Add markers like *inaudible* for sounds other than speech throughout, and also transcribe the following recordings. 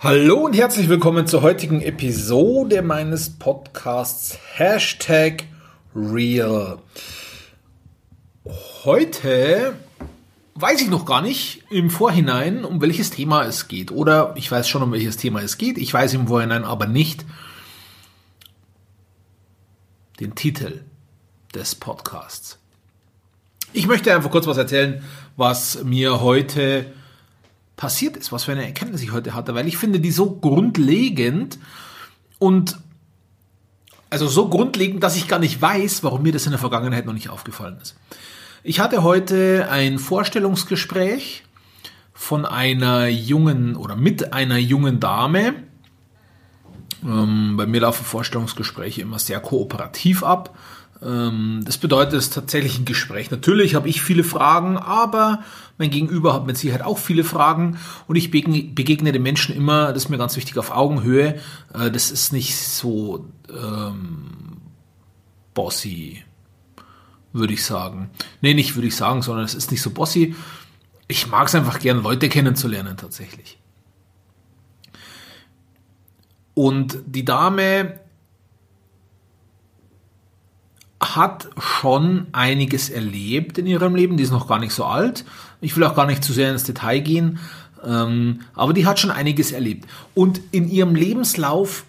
Hallo und herzlich willkommen zur heutigen Episode meines Podcasts Hashtag Real. Heute weiß ich noch gar nicht im Vorhinein, um welches Thema es geht. Oder ich weiß schon, um welches Thema es geht. Ich weiß im Vorhinein aber nicht den Titel des Podcasts. Ich möchte einfach kurz was erzählen, was mir heute passiert ist, was für eine Erkenntnis ich heute hatte, weil ich finde die so grundlegend und also so grundlegend, dass ich gar nicht weiß, warum mir das in der Vergangenheit noch nicht aufgefallen ist. Ich hatte heute ein Vorstellungsgespräch von einer jungen oder mit einer jungen Dame. Ähm, bei mir laufen Vorstellungsgespräche immer sehr kooperativ ab. Ähm, das bedeutet, es ist tatsächlich ein Gespräch. Natürlich habe ich viele Fragen, aber mein Gegenüber hat mit Sicherheit auch viele Fragen und ich begegne den Menschen immer, das ist mir ganz wichtig, auf Augenhöhe. Äh, das ist nicht so ähm, bossy, würde ich sagen. Nee, nicht würde ich sagen, sondern es ist nicht so bossy. Ich mag es einfach gern, Leute kennenzulernen tatsächlich. Und die Dame hat schon einiges erlebt in ihrem Leben. Die ist noch gar nicht so alt. Ich will auch gar nicht zu sehr ins Detail gehen. Ähm, aber die hat schon einiges erlebt. Und in ihrem Lebenslauf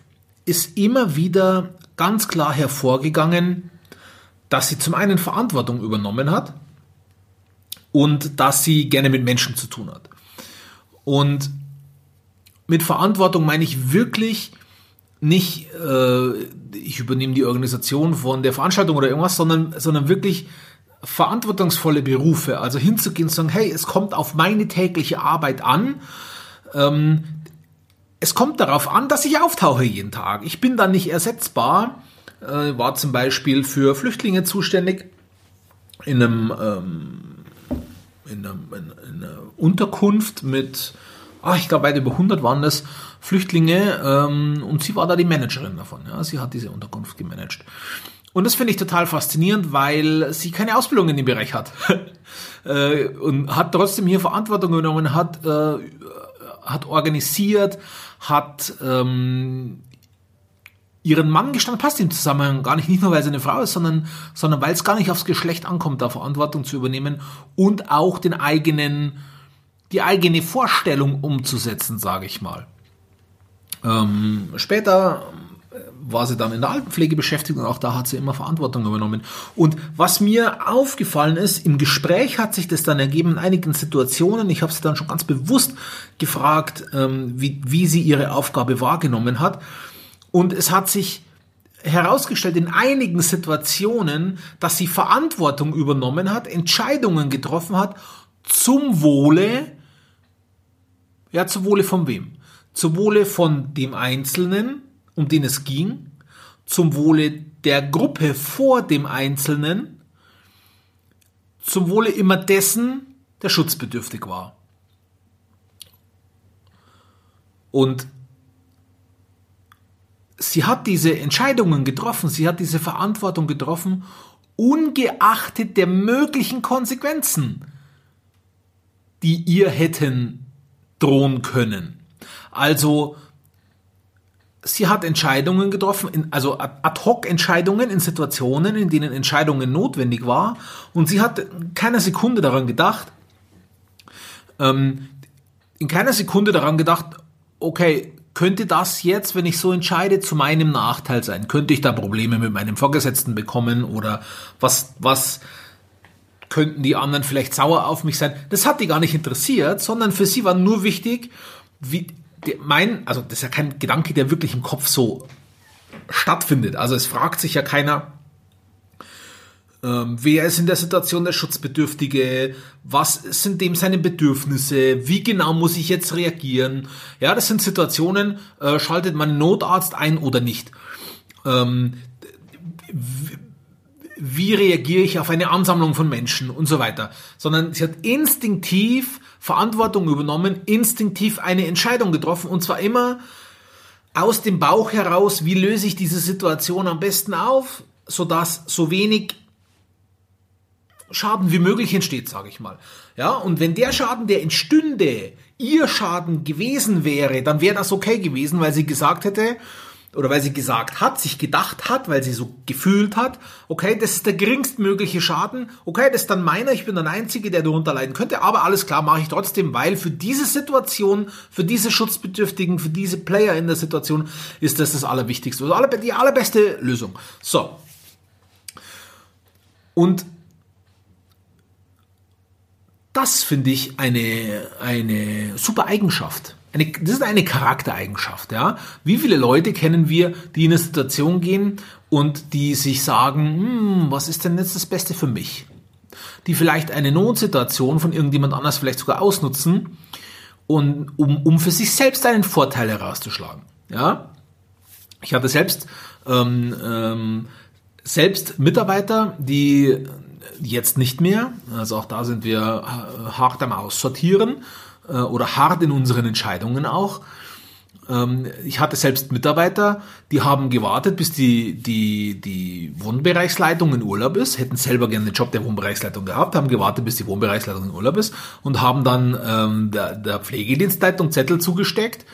ist immer wieder ganz klar hervorgegangen, dass sie zum einen Verantwortung übernommen hat und dass sie gerne mit Menschen zu tun hat. Und mit Verantwortung meine ich wirklich nicht, äh, ich übernehme die Organisation von der Veranstaltung oder irgendwas, sondern, sondern wirklich verantwortungsvolle Berufe. Also hinzugehen und sagen, hey, es kommt auf meine tägliche Arbeit an. Ähm, es kommt darauf an, dass ich auftauche jeden Tag. Ich bin dann nicht ersetzbar. Äh, war zum Beispiel für Flüchtlinge zuständig in einem, ähm, in, einem, in einer Unterkunft mit ach, ich glaube weit über 100 waren das Flüchtlinge ähm, und sie war da die Managerin davon. Ja, sie hat diese Unterkunft gemanagt. Und das finde ich total faszinierend, weil sie keine Ausbildung in dem Bereich hat. *laughs* äh, und hat trotzdem hier Verantwortung genommen, hat, äh, hat organisiert, hat ähm, ihren Mann gestanden, passt im Zusammenhang gar nicht, nicht nur weil sie eine Frau ist, sondern, sondern weil es gar nicht aufs Geschlecht ankommt, da Verantwortung zu übernehmen und auch den eigenen die eigene Vorstellung umzusetzen, sage ich mal. Ähm, später äh, war sie dann in der Altenpflege beschäftigt und auch da hat sie immer Verantwortung übernommen. Und was mir aufgefallen ist, im Gespräch hat sich das dann ergeben in einigen Situationen. Ich habe sie dann schon ganz bewusst gefragt, ähm, wie, wie sie ihre Aufgabe wahrgenommen hat. Und es hat sich herausgestellt in einigen Situationen, dass sie Verantwortung übernommen hat, Entscheidungen getroffen hat zum Wohle ja, zum Wohle von wem? Zum Wohle von dem Einzelnen, um den es ging, zum Wohle der Gruppe vor dem Einzelnen, zum Wohle immer dessen, der schutzbedürftig war. Und sie hat diese Entscheidungen getroffen, sie hat diese Verantwortung getroffen, ungeachtet der möglichen Konsequenzen, die ihr hätten drohen können. Also sie hat Entscheidungen getroffen, also Ad-hoc-Entscheidungen in Situationen, in denen Entscheidungen notwendig war. Und sie hat keine Sekunde daran gedacht, ähm, in keiner Sekunde daran gedacht, okay, könnte das jetzt, wenn ich so entscheide, zu meinem Nachteil sein? Könnte ich da Probleme mit meinem Vorgesetzten bekommen oder was, was, könnten die anderen vielleicht sauer auf mich sein. Das hat die gar nicht interessiert, sondern für sie war nur wichtig, wie mein, also das ist ja kein Gedanke, der wirklich im Kopf so stattfindet. Also es fragt sich ja keiner, ähm, wer ist in der Situation der Schutzbedürftige, was sind dem seine Bedürfnisse, wie genau muss ich jetzt reagieren. Ja, das sind Situationen, äh, schaltet man Notarzt ein oder nicht. Ähm, wie reagiere ich auf eine Ansammlung von Menschen und so weiter, sondern sie hat instinktiv Verantwortung übernommen, instinktiv eine Entscheidung getroffen und zwar immer aus dem Bauch heraus, wie löse ich diese Situation am besten auf, sodass so wenig Schaden wie möglich entsteht, sage ich mal. Ja, und wenn der Schaden, der entstünde, ihr Schaden gewesen wäre, dann wäre das okay gewesen, weil sie gesagt hätte, oder weil sie gesagt hat, sich gedacht hat, weil sie so gefühlt hat, okay, das ist der geringstmögliche Schaden, okay, das ist dann meiner, ich bin der Einzige, der darunter leiden könnte, aber alles klar, mache ich trotzdem, weil für diese Situation, für diese Schutzbedürftigen, für diese Player in der Situation ist das das Allerwichtigste, also die allerbeste Lösung. So. Und das finde ich eine, eine super Eigenschaft. Eine, das ist eine Charaktereigenschaft, ja. Wie viele Leute kennen wir, die in eine Situation gehen und die sich sagen, hm, was ist denn jetzt das Beste für mich? Die vielleicht eine Notsituation von irgendjemand anders vielleicht sogar ausnutzen und um, um für sich selbst einen Vorteil herauszuschlagen, ja. Ich hatte selbst ähm, ähm, selbst Mitarbeiter, die jetzt nicht mehr, also auch da sind wir hart am Aussortieren, äh, oder hart in unseren Entscheidungen auch. Ähm, ich hatte selbst Mitarbeiter, die haben gewartet, bis die, die, die Wohnbereichsleitung in Urlaub ist, hätten selber gerne den Job der Wohnbereichsleitung gehabt, haben gewartet, bis die Wohnbereichsleitung in Urlaub ist und haben dann ähm, der, der Pflegedienstleitung Zettel zugesteckt,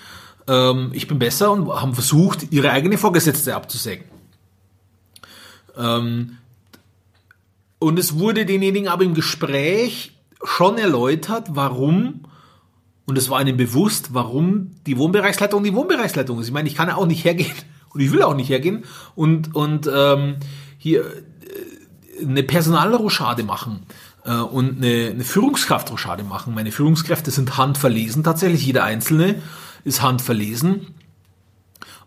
ähm, ich bin besser und haben versucht, ihre eigene Vorgesetzte abzusägen. Ähm, und es wurde denjenigen aber im Gespräch schon erläutert, warum und es war ihnen bewusst, warum die Wohnbereichsleitung die Wohnbereichsleitung ist. Ich meine, ich kann ja auch nicht hergehen *laughs* und ich will auch nicht hergehen und, und ähm, hier äh, eine Personalrochade machen äh, und eine, eine Führungskraftrochade machen. Meine Führungskräfte sind handverlesen, tatsächlich jeder einzelne ist handverlesen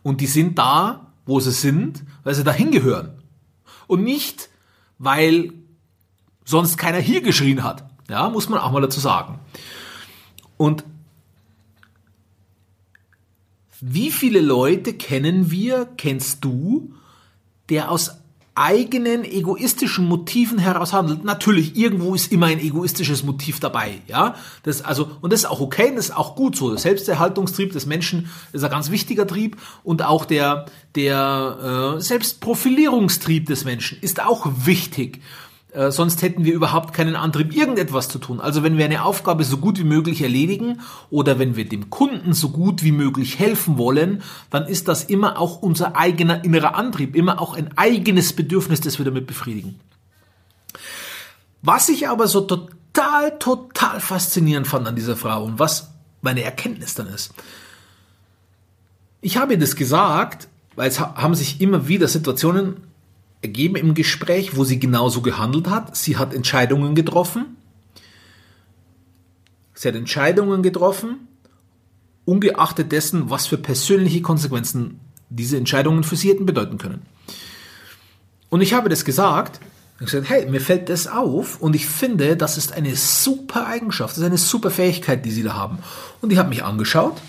und die sind da, wo sie sind, weil sie dahin gehören und nicht, weil sonst keiner hier geschrien hat. Ja, muss man auch mal dazu sagen. Und wie viele Leute kennen wir, kennst du, der aus eigenen egoistischen Motiven heraus handelt. Natürlich, irgendwo ist immer ein egoistisches Motiv dabei, ja. Das, also, und das ist auch okay, das ist auch gut so. Der Selbsterhaltungstrieb des Menschen ist ein ganz wichtiger Trieb und auch der, der äh, Selbstprofilierungstrieb des Menschen ist auch wichtig. Äh, sonst hätten wir überhaupt keinen Antrieb, irgendetwas zu tun. Also wenn wir eine Aufgabe so gut wie möglich erledigen oder wenn wir dem Kunden so gut wie möglich helfen wollen, dann ist das immer auch unser eigener innerer Antrieb, immer auch ein eigenes Bedürfnis, das wir damit befriedigen. Was ich aber so total, total faszinierend fand an dieser Frau und was meine Erkenntnis dann ist. Ich habe ihr das gesagt, weil es haben sich immer wieder Situationen ergeben im Gespräch, wo sie genauso gehandelt hat. Sie hat Entscheidungen getroffen. Sie hat Entscheidungen getroffen, ungeachtet dessen, was für persönliche Konsequenzen diese Entscheidungen für sie hätten bedeuten können. Und ich habe das gesagt und gesagt, hey, mir fällt das auf und ich finde, das ist eine super Eigenschaft, das ist eine super Fähigkeit, die sie da haben. Und die hat mich angeschaut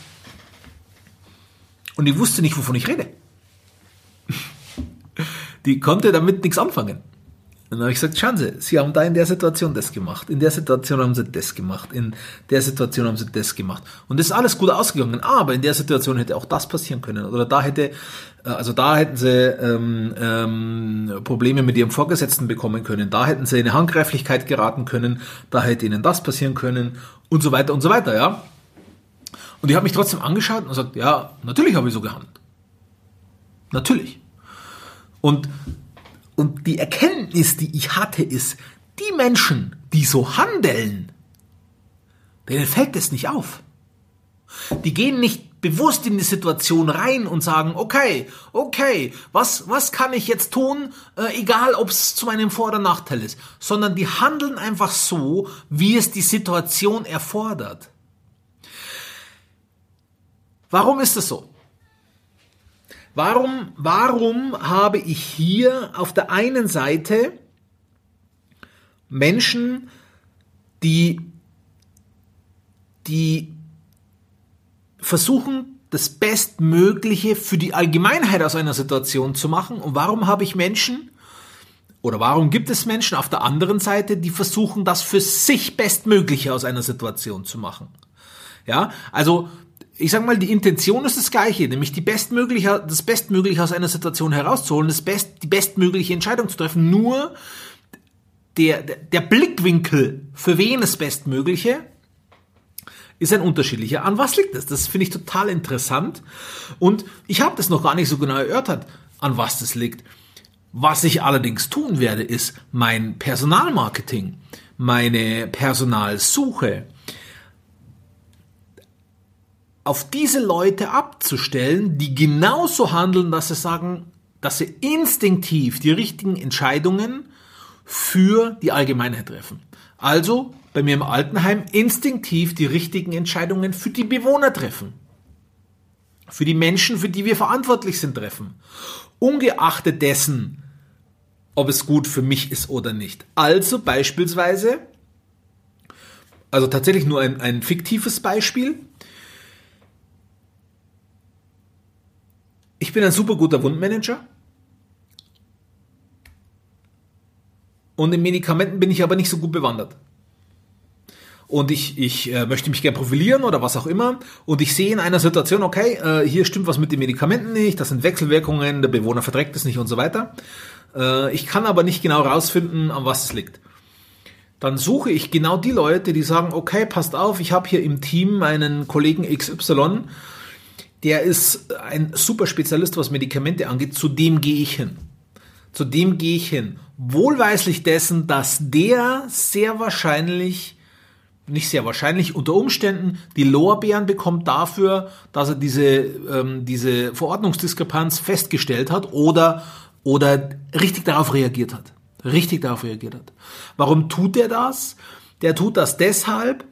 und ich wusste nicht, wovon ich rede die konnte damit nichts anfangen. Und dann habe ich gesagt, schauen Sie, Sie haben da in der Situation das gemacht, in der Situation haben Sie das gemacht, in der Situation haben Sie das gemacht. Und das ist alles gut ausgegangen, aber in der Situation hätte auch das passieren können. Oder da hätte, äh, also da hätten Sie ähm, ähm, Probleme mit Ihrem Vorgesetzten bekommen können, da hätten Sie in eine Handgreiflichkeit geraten können, da hätte Ihnen das passieren können und so weiter und so weiter, ja. Und ich habe mich trotzdem angeschaut und gesagt, ja, natürlich habe ich so gehandelt. Natürlich. Und, und die Erkenntnis, die ich hatte, ist, die Menschen, die so handeln, denen fällt es nicht auf. Die gehen nicht bewusst in die Situation rein und sagen, okay, okay, was, was kann ich jetzt tun, äh, egal ob es zu meinem Vor- oder Nachteil ist, sondern die handeln einfach so, wie es die Situation erfordert. Warum ist es so? Warum, warum habe ich hier auf der einen Seite Menschen, die, die versuchen, das Bestmögliche für die Allgemeinheit aus einer Situation zu machen? Und warum habe ich Menschen, oder warum gibt es Menschen auf der anderen Seite, die versuchen, das für sich Bestmögliche aus einer Situation zu machen? Ja, also ich sag mal, die Intention ist das gleiche, nämlich die bestmögliche, das Bestmögliche aus einer Situation herauszuholen, das Best, die bestmögliche Entscheidung zu treffen. Nur der, der Blickwinkel, für wen es Bestmögliche, ist ein unterschiedlicher. An was liegt das? Das finde ich total interessant. Und ich habe das noch gar nicht so genau erörtert, an was das liegt. Was ich allerdings tun werde, ist mein Personalmarketing, meine Personalsuche, auf diese Leute abzustellen, die genauso handeln, dass sie sagen, dass sie instinktiv die richtigen Entscheidungen für die Allgemeinheit treffen. Also bei mir im Altenheim instinktiv die richtigen Entscheidungen für die Bewohner treffen. Für die Menschen, für die wir verantwortlich sind, treffen. Ungeachtet dessen, ob es gut für mich ist oder nicht. Also beispielsweise, also tatsächlich nur ein, ein fiktives Beispiel. Ich bin ein super guter Wundmanager. Und in Medikamenten bin ich aber nicht so gut bewandert. Und ich, ich äh, möchte mich gerne profilieren oder was auch immer. Und ich sehe in einer Situation, okay, äh, hier stimmt was mit den Medikamenten nicht, das sind Wechselwirkungen, der Bewohner verträgt es nicht und so weiter. Äh, ich kann aber nicht genau rausfinden, an was es liegt. Dann suche ich genau die Leute, die sagen, okay, passt auf, ich habe hier im Team einen Kollegen XY, der ist ein super Spezialist, was Medikamente angeht, zu dem gehe ich hin. Zu dem gehe ich hin. Wohlweislich dessen, dass der sehr wahrscheinlich, nicht sehr wahrscheinlich, unter Umständen die Lorbeeren bekommt dafür, dass er diese, ähm, diese Verordnungsdiskrepanz festgestellt hat oder, oder richtig darauf reagiert hat. Richtig darauf reagiert hat. Warum tut er das? Der tut das deshalb,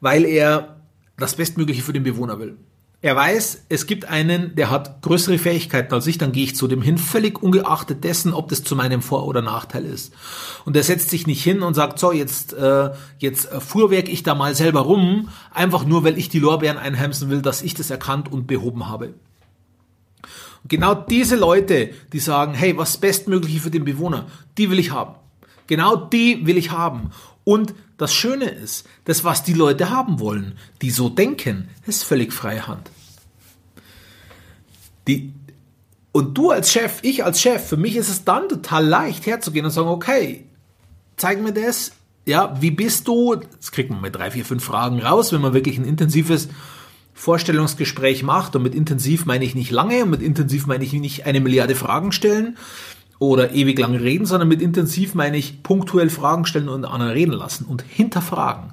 weil er das Bestmögliche für den Bewohner will. Er weiß, es gibt einen, der hat größere Fähigkeiten als ich, dann gehe ich zu dem hin, völlig ungeachtet dessen, ob das zu meinem Vor- oder Nachteil ist. Und er setzt sich nicht hin und sagt, so, jetzt, äh, jetzt fuhrwerk ich da mal selber rum, einfach nur, weil ich die Lorbeeren einheimsen will, dass ich das erkannt und behoben habe. Und genau diese Leute, die sagen, hey, was Bestmögliche für den Bewohner, die will ich haben. Genau die will ich haben. Und das Schöne ist, das, was die Leute haben wollen, die so denken, ist völlig freie Hand. Die, und du als Chef, ich als Chef, für mich ist es dann total leicht herzugehen und sagen, okay, zeig mir das, ja, wie bist du? Das kriegt man mit drei, vier, fünf Fragen raus, wenn man wirklich ein intensives Vorstellungsgespräch macht. Und mit intensiv meine ich nicht lange und mit intensiv meine ich nicht eine Milliarde Fragen stellen, oder ewig lang reden, sondern mit intensiv meine ich punktuell Fragen stellen und anderen reden lassen und hinterfragen.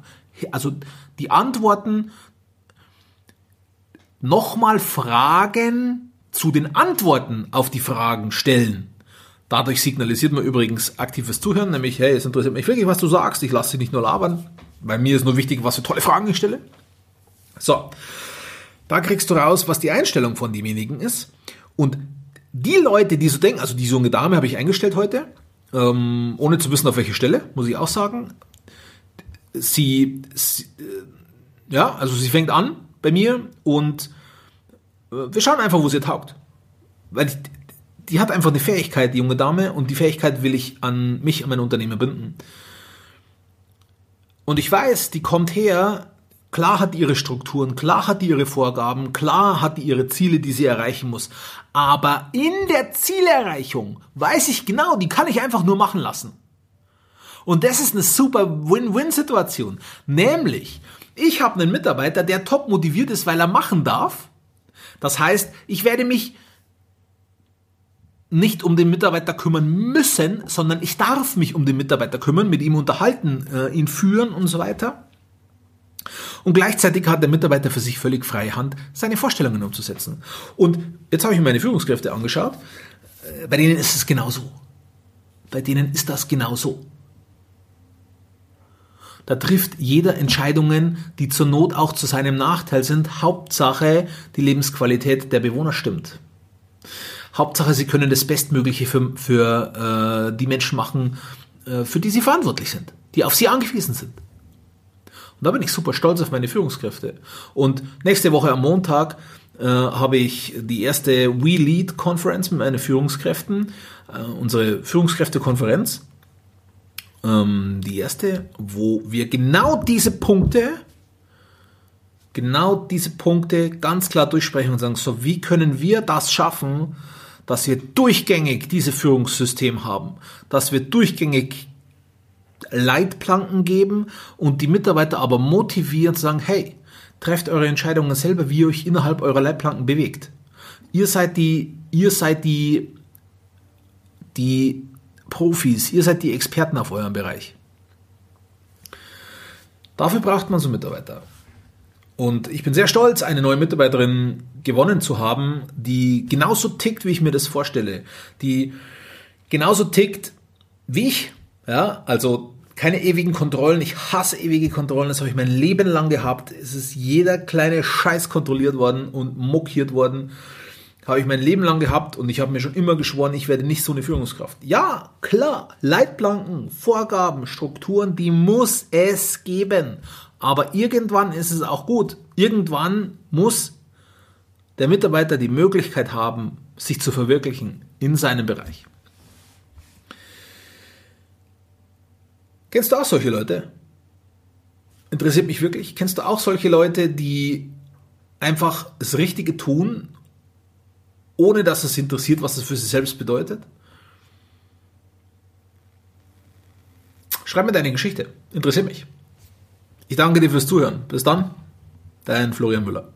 Also die Antworten nochmal Fragen zu den Antworten auf die Fragen stellen. Dadurch signalisiert man übrigens aktives Zuhören, nämlich, hey, es interessiert mich wirklich, was du sagst, ich lasse dich nicht nur labern. Bei mir ist nur wichtig, was für tolle Fragen ich stelle. So, da kriegst du raus, was die Einstellung von demjenigen ist. Und die Leute, die so denken, also die junge Dame habe ich eingestellt heute, ähm, ohne zu wissen, auf welche Stelle, muss ich auch sagen. Sie, sie äh, ja, also sie fängt an bei mir und äh, wir schauen einfach, wo sie taugt. Weil ich, die hat einfach eine Fähigkeit, die junge Dame, und die Fähigkeit will ich an mich, an mein Unternehmen binden. Und ich weiß, die kommt her, Klar hat die ihre Strukturen, klar hat die ihre Vorgaben, klar hat die ihre Ziele, die sie erreichen muss. Aber in der Zielerreichung weiß ich genau, die kann ich einfach nur machen lassen. Und das ist eine super Win-Win-Situation. Nämlich, ich habe einen Mitarbeiter, der top motiviert ist, weil er machen darf. Das heißt, ich werde mich nicht um den Mitarbeiter kümmern müssen, sondern ich darf mich um den Mitarbeiter kümmern, mit ihm unterhalten, äh, ihn führen und so weiter. Und gleichzeitig hat der Mitarbeiter für sich völlig freie Hand, seine Vorstellungen umzusetzen. Und jetzt habe ich mir meine Führungskräfte angeschaut. Äh, bei denen ist es genauso. Bei denen ist das genauso. Da trifft jeder Entscheidungen, die zur Not auch zu seinem Nachteil sind. Hauptsache, die Lebensqualität der Bewohner stimmt. Hauptsache, sie können das Bestmögliche für, für äh, die Menschen machen, äh, für die sie verantwortlich sind, die auf sie angewiesen sind. Und da bin ich super stolz auf meine Führungskräfte. Und nächste Woche am Montag äh, habe ich die erste We Lead Conference mit meinen Führungskräften, äh, unsere Führungskräftekonferenz. Ähm, die erste, wo wir genau diese Punkte, genau diese Punkte ganz klar durchsprechen und sagen, so wie können wir das schaffen, dass wir durchgängig dieses Führungssystem haben, dass wir durchgängig Leitplanken geben und die Mitarbeiter aber motivieren zu sagen, hey, trefft eure Entscheidungen selber, wie ihr euch innerhalb eurer Leitplanken bewegt. Ihr seid die, ihr seid die, die Profis, ihr seid die Experten auf eurem Bereich. Dafür braucht man so Mitarbeiter. Und ich bin sehr stolz, eine neue Mitarbeiterin gewonnen zu haben, die genauso tickt, wie ich mir das vorstelle. Die genauso tickt wie ich. Ja, also keine ewigen Kontrollen. Ich hasse ewige Kontrollen. Das habe ich mein Leben lang gehabt. Es ist jeder kleine Scheiß kontrolliert worden und mokiert worden. Habe ich mein Leben lang gehabt und ich habe mir schon immer geschworen, ich werde nicht so eine Führungskraft. Ja, klar, Leitplanken, Vorgaben, Strukturen, die muss es geben. Aber irgendwann ist es auch gut. Irgendwann muss der Mitarbeiter die Möglichkeit haben, sich zu verwirklichen in seinem Bereich. Kennst du auch solche Leute? Interessiert mich wirklich. Kennst du auch solche Leute, die einfach das Richtige tun, ohne dass es interessiert, was es für sie selbst bedeutet? Schreib mir deine Geschichte. Interessiert mich. Ich danke dir fürs Zuhören. Bis dann, dein Florian Müller.